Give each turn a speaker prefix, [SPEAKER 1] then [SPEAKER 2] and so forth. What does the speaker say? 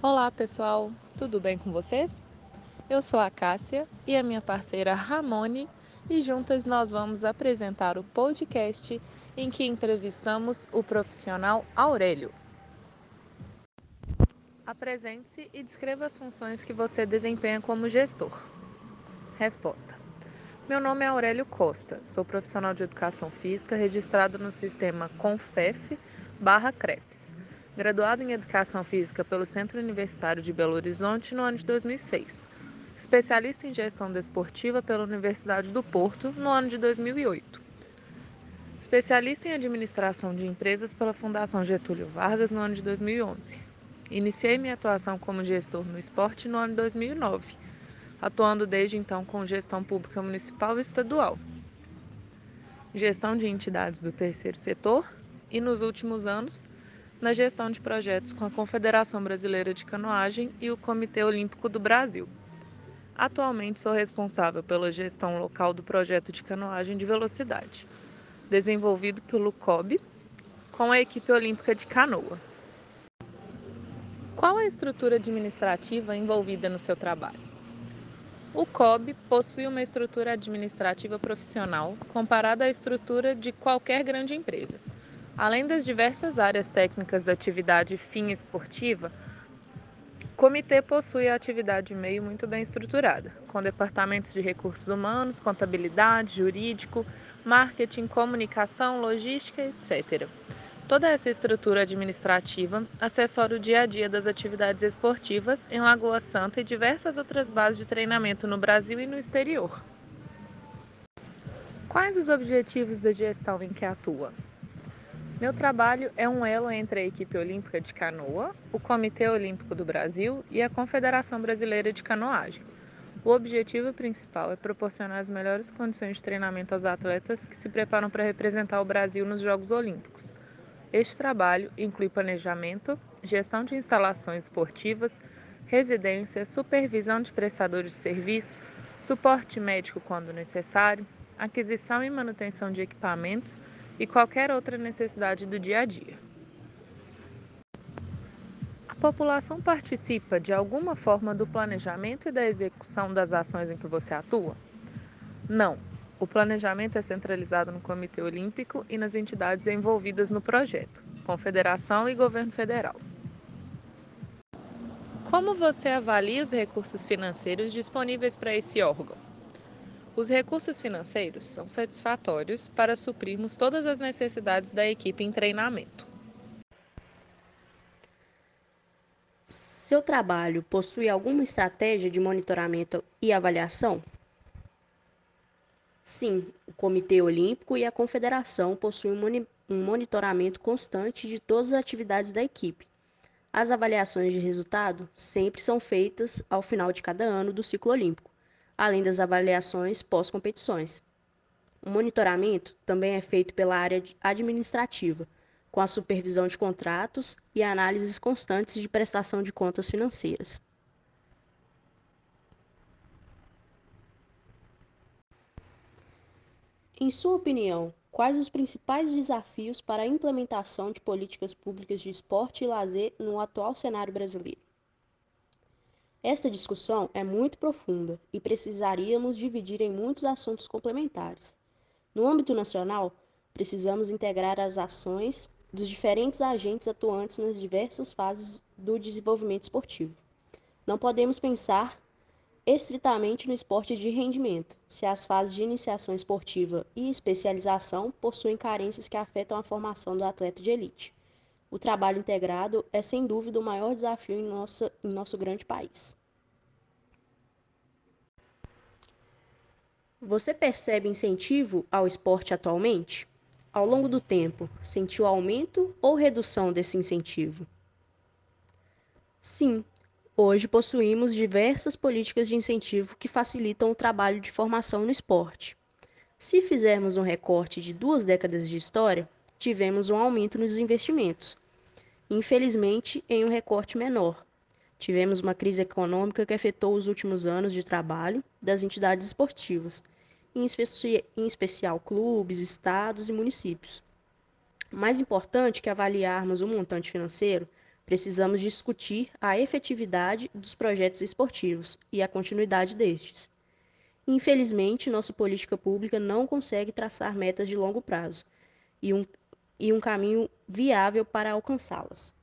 [SPEAKER 1] Olá pessoal, tudo bem com vocês? Eu sou a Cássia e a minha parceira Ramone e juntas nós vamos apresentar o podcast em que entrevistamos o profissional Aurélio. Apresente-se e descreva as funções que você desempenha como gestor. Resposta: Meu nome é Aurélio Costa, sou profissional de educação física registrado no sistema CONFEF/CREFS graduado em Educação Física pelo Centro Universitário de Belo Horizonte no ano de 2006, especialista em Gestão Desportiva pela Universidade do Porto no ano de 2008, especialista em Administração de Empresas pela Fundação Getúlio Vargas no ano de 2011. Iniciei minha atuação como gestor no esporte no ano de 2009, atuando desde então com gestão pública municipal e estadual, gestão de entidades do terceiro setor e, nos últimos anos, na gestão de projetos com a Confederação Brasileira de Canoagem e o Comitê Olímpico do Brasil. Atualmente sou responsável pela gestão local do projeto de canoagem de velocidade, desenvolvido pelo COB, com a equipe olímpica de canoa. Qual a estrutura administrativa envolvida no seu trabalho? O COB possui uma estrutura administrativa profissional comparada à estrutura de qualquer grande empresa Além das diversas áreas técnicas da atividade fim esportiva, o comitê possui a atividade meio muito bem estruturada, com departamentos de recursos humanos, contabilidade, jurídico, marketing, comunicação, logística, etc. Toda essa estrutura administrativa assessora o dia a dia das atividades esportivas em Lagoa Santa e diversas outras bases de treinamento no Brasil e no exterior. Quais os objetivos da gestão em que atua? Meu trabalho é um elo entre a equipe olímpica de canoa, o Comitê Olímpico do Brasil e a Confederação Brasileira de Canoagem. O objetivo principal é proporcionar as melhores condições de treinamento aos atletas que se preparam para representar o Brasil nos Jogos Olímpicos. Este trabalho inclui planejamento, gestão de instalações esportivas, residência, supervisão de prestadores de serviço, suporte médico quando necessário, aquisição e manutenção de equipamentos e qualquer outra necessidade do dia a dia. A população participa de alguma forma do planejamento e da execução das ações em que você atua? Não. O planejamento é centralizado no Comitê Olímpico e nas entidades envolvidas no projeto, Confederação e Governo Federal. Como você avalia os recursos financeiros disponíveis para esse órgão? Os recursos financeiros são satisfatórios para suprirmos todas as necessidades da equipe em treinamento.
[SPEAKER 2] Seu trabalho possui alguma estratégia de monitoramento e avaliação? Sim, o Comitê Olímpico e a Confederação possuem um monitoramento constante de todas as atividades da equipe. As avaliações de resultado sempre são feitas ao final de cada ano do ciclo olímpico além das avaliações pós-competições. O monitoramento também é feito pela área administrativa, com a supervisão de contratos e análises constantes de prestação de contas financeiras. Em sua opinião, quais os principais desafios para a implementação de políticas públicas de esporte e lazer no atual cenário brasileiro? Esta discussão é muito profunda e precisaríamos dividir em muitos assuntos complementares. No âmbito nacional, precisamos integrar as ações dos diferentes agentes atuantes nas diversas fases do desenvolvimento esportivo. Não podemos pensar estritamente no esporte de rendimento, se as fases de iniciação esportiva e especialização possuem carências que afetam a formação do atleta de elite. O trabalho integrado é sem dúvida o maior desafio em, nossa, em nosso grande país. Você percebe incentivo ao esporte atualmente? Ao longo do tempo, sentiu aumento ou redução desse incentivo? Sim, hoje possuímos diversas políticas de incentivo que facilitam o trabalho de formação no esporte. Se fizermos um recorte de duas décadas de história, tivemos um aumento nos investimentos, infelizmente em um recorte menor. Tivemos uma crise econômica que afetou os últimos anos de trabalho das entidades esportivas, em, em especial clubes, estados e municípios. Mais importante que avaliarmos o montante financeiro, Precisamos discutir a efetividade dos projetos esportivos e a continuidade destes. Infelizmente, nossa política pública não consegue traçar metas de longo prazo e um, e um caminho viável para alcançá-las.